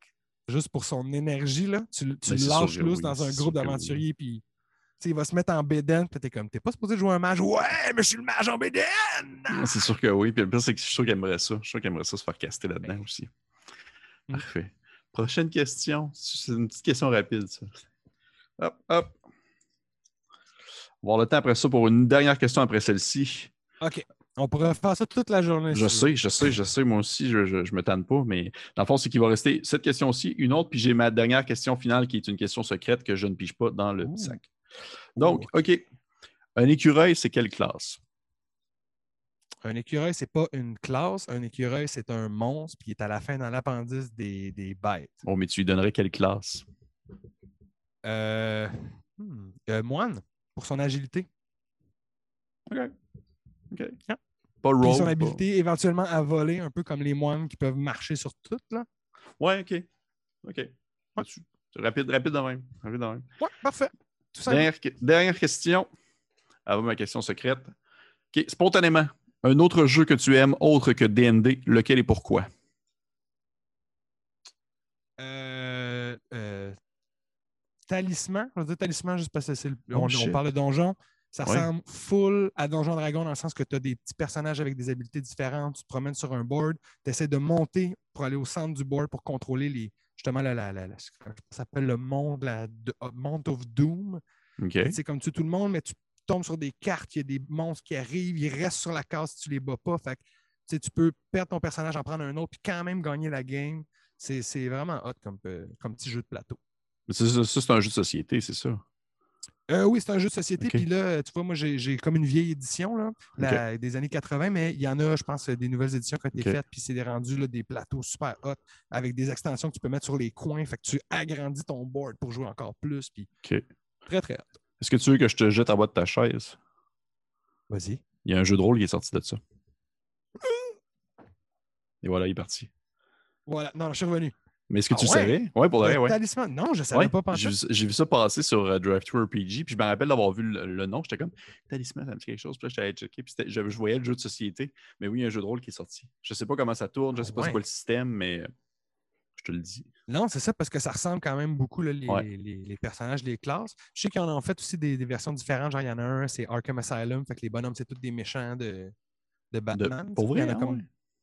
juste pour son énergie, là, tu, tu ben, lâches loose dans un groupe d'aventuriers, puis il va se mettre en bédaine, puis t'es comme, t'es pas supposé jouer un mage. Ouais, mais je suis le mage en bédaine! C'est sûr que oui. Puis le pire, c'est que je suis sûr qu'il aimerait ça. Je suis sûr qu'il aimerait ça se faire caster là-dedans aussi. Mm. Parfait. Prochaine question. C'est une petite question rapide, ça. Hop, hop. On va avoir le temps après ça pour une dernière question après celle-ci. OK. On pourrait faire ça toute la journée. Je sais, je sais, je sais. Moi aussi, je ne me tanne pas. Mais dans le fond, c'est qu'il va rester cette question-ci, une autre, puis j'ai ma dernière question finale qui est une question secrète que je ne pige pas dans le sac. Donc, OK. Un écureuil, c'est quelle classe? Un écureuil, c'est pas une classe. Un écureuil, c'est un monstre, puis il est à la fin dans l'appendice des, des bêtes. Bon, mais tu lui donnerais quelle classe? Euh, hmm, euh, moine, pour son agilité. OK. OK. Yeah. Pas Puis rogue. son pas- habilité éventuellement à voler, un peu comme les moines qui peuvent marcher sur tout. Là. Ouais, OK. OK. Rapide, rapide de même. Rapide de même. Ouais, parfait. Tout. Dernière, que- dernière question. Avant ma question secrète. Spontanément, un autre jeu que tu aimes autre que DND, lequel et pourquoi? Euh, euh, talisman, je veux dire talisman juste parce que c'est le- Oh, on, on parle de donjon. Ça Ouais. ressemble full à Donjon Dragon dans le sens que tu as des petits personnages avec des habiletés différentes. Tu te promènes sur un board, tu essaies de monter pour aller au centre du board pour contrôler les, justement la, la, la- la- ça s'appelle le monde, la, de- uh, Mount of Doom. C'est comme tu tout le monde, mais tu tombes sur des cartes, il y a des monstres qui arrivent, ils restent sur la case si tu les bats pas. Fait que, tu peux perdre ton personnage, en prendre un autre, puis quand même gagner la game. C'est vraiment hot comme, euh, comme petit jeu de plateau. Mais ça, c'est un jeu de société, c'est ça? Euh, oui, c'est un jeu de société. Puis là, tu vois, moi, j'ai comme une vieille édition là, la- des années 80, mais il y en a, je pense, des nouvelles éditions qui ont été faites. Puis c'est des rendus là, des plateaux super hot avec des extensions que tu peux mettre sur les coins. Fait que tu agrandis ton board pour jouer encore plus. Puis très, très hot. Est-ce que tu veux que je te jette en bas de ta chaise? Vas-y. Il y a un jeu de rôle qui est sorti de ça. Et voilà, il est parti. Voilà. Non, je suis revenu. Mais est-ce que Ah tu le savais? Oui, pour vrai, Le ouais. Talisman. Non, je ne savais Ouais, pas penser. J'ai vu, ça passer sur euh, Drive Thru RPG, puis je me rappelle d'avoir vu le, le nom. J'étais comme Talisman, ça me dit quelque chose. Puis là, j'étais allé checker, puis je, je voyais le jeu de société. Mais oui, il y a un jeu de rôle qui est sorti. Je sais pas comment ça tourne, je sais pas c'est quoi le système, mais euh, je te le dis. Non, c'est ça, parce que ça ressemble quand même beaucoup, là, les, Ouais. les- les personnages, les classes. Je sais qu'ils en ont fait aussi des, des versions différentes. Genre, il y en a un, c'est Arkham Asylum. Fait que les bonhommes, c'est tous des méchants de, de De- Batman. pour Il y vrai, en a ah comme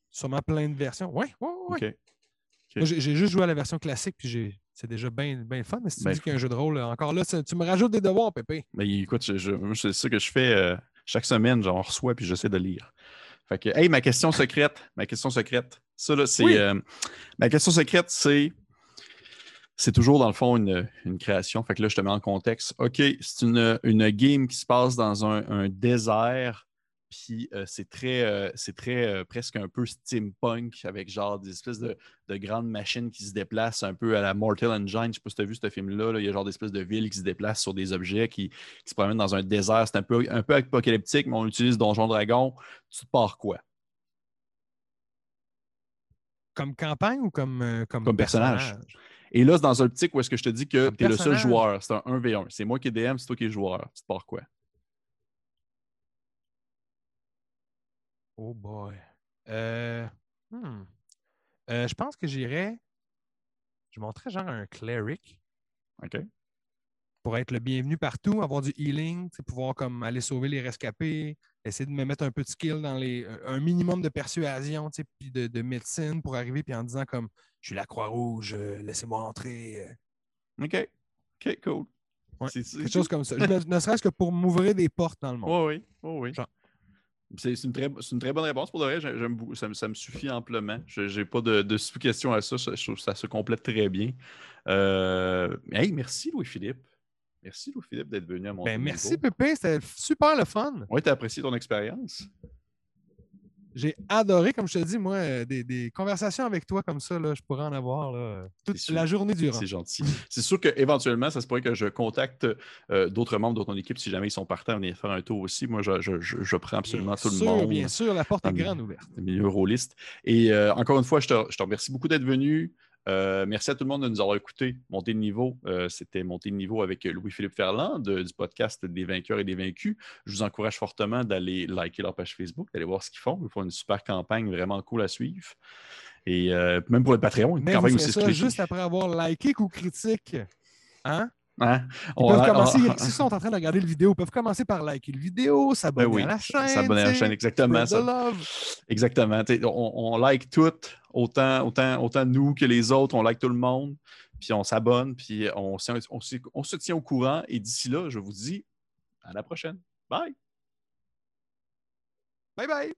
sûrement plein de versions. Oui, oui, oui. J'ai juste joué à la version classique, puis j'ai- c'est déjà bien fun. Mais si tu Ben, dis qu'il y a un jeu de rôle, encore là, tu me rajoutes des devoirs, Pépé. Mais écoute, je- moi, c'est ça que je fais euh, chaque semaine, j'en reçois puis j'essaie de lire. Fait que, hey, ma question secrète, ma question secrète, ça là, c'est. Oui. euh, ma question secrète, c'est. C'est toujours dans le fond une, une création. Fait que là, je te mets en contexte. OK, c'est une, une game qui se passe dans un, un désert, puis euh, c'est très, euh, c'est très euh, presque un peu steampunk avec genre des espèces de, de grandes machines qui se déplacent un peu à la Mortal Engine. Je sais pas si tu as vu ce film-là. là. Il y a genre des espèces de villes qui se déplacent sur des objets qui, qui se promènent dans un désert. C'est un peu, un peu apocalyptique, mais on utilise Donjon Dragon. Tu te pars quoi? Comme campagne ou comme, comme, Comme personnage. Et là, c'est dans un optique où est-ce que je te dis que tu es le seul joueur. C'est un 1v1. C'est moi qui est DM, c'est toi qui es joueur. Tu te pars quoi? Oh boy. Euh, hmm. Euh, je pense que j'irais. Je montrais genre un cleric. OK? pour être le bienvenu partout, avoir du healing, pouvoir comme aller sauver les rescapés, essayer de me mettre un peu de skill dans les. un minimum de persuasion, tu sais, puis de, de médecine pour arriver, puis en disant comme je suis la Croix-Rouge, euh, laissez-moi entrer. OK. OK, cool. Ouais, quelque chose comme ça. ne, ne serait-ce que pour m'ouvrir des portes dans le monde. Oui, oui. oui, oui. Genre. C'est une, très, c'est une très bonne réponse. Pour de vrai. Ça, me- ça me suffit amplement. Je n'ai pas de, de sous-question à ça. Je, je trouve que ça se complète très bien. Euh, hey, merci Louis-Philippe. Merci Louis-Philippe d'être venu à mon Ben, merci Pépé, c'était super le fun. Oui, tu as apprécié ton expérience. J'ai adoré, comme je te dis, moi, euh, des, des conversations avec toi comme ça, là, je pourrais en avoir là, toute sûr. la journée durant. C'est gentil. C'est sûr qu'éventuellement, ça se pourrait que je contacte euh, d'autres membres de ton équipe si jamais ils sont partants à venir faire un tour aussi. Moi, je, je- je- je prends absolument Bien tout le monde. Bien sûr, la porte est grande ouverte. le milieu rôliste. Et euh, encore une fois, je te, je te remercie beaucoup d'être venu. Euh, merci à tout le monde de nous avoir écoutés. Monter de niveau, euh, c'était Monter de niveau avec Louis-Philippe Ferland de- du podcast des vainqueurs et des vaincus. Je vous encourage fortement d'aller liker leur page Facebook, d'aller voir ce qu'ils font. Ils font une super campagne vraiment cool à suivre. Et euh, même pour le Patreon, une campagne aussi ça juste après avoir liké ou critique. Hein? Hein? On, peuvent commencer, si ils sont en train de regarder la vidéo, ils peuvent commencer par liker la vidéo, s'abonner ben à la chaîne. S'abonner à la chaîne, exactement. Ça, exactement. On, like tout, autant, autant, autant nous que les autres, on like tout le monde, puis on s'abonne, puis on, on se tient au courant. Et d'ici là, je vous dis à la prochaine. Bye! Bye bye!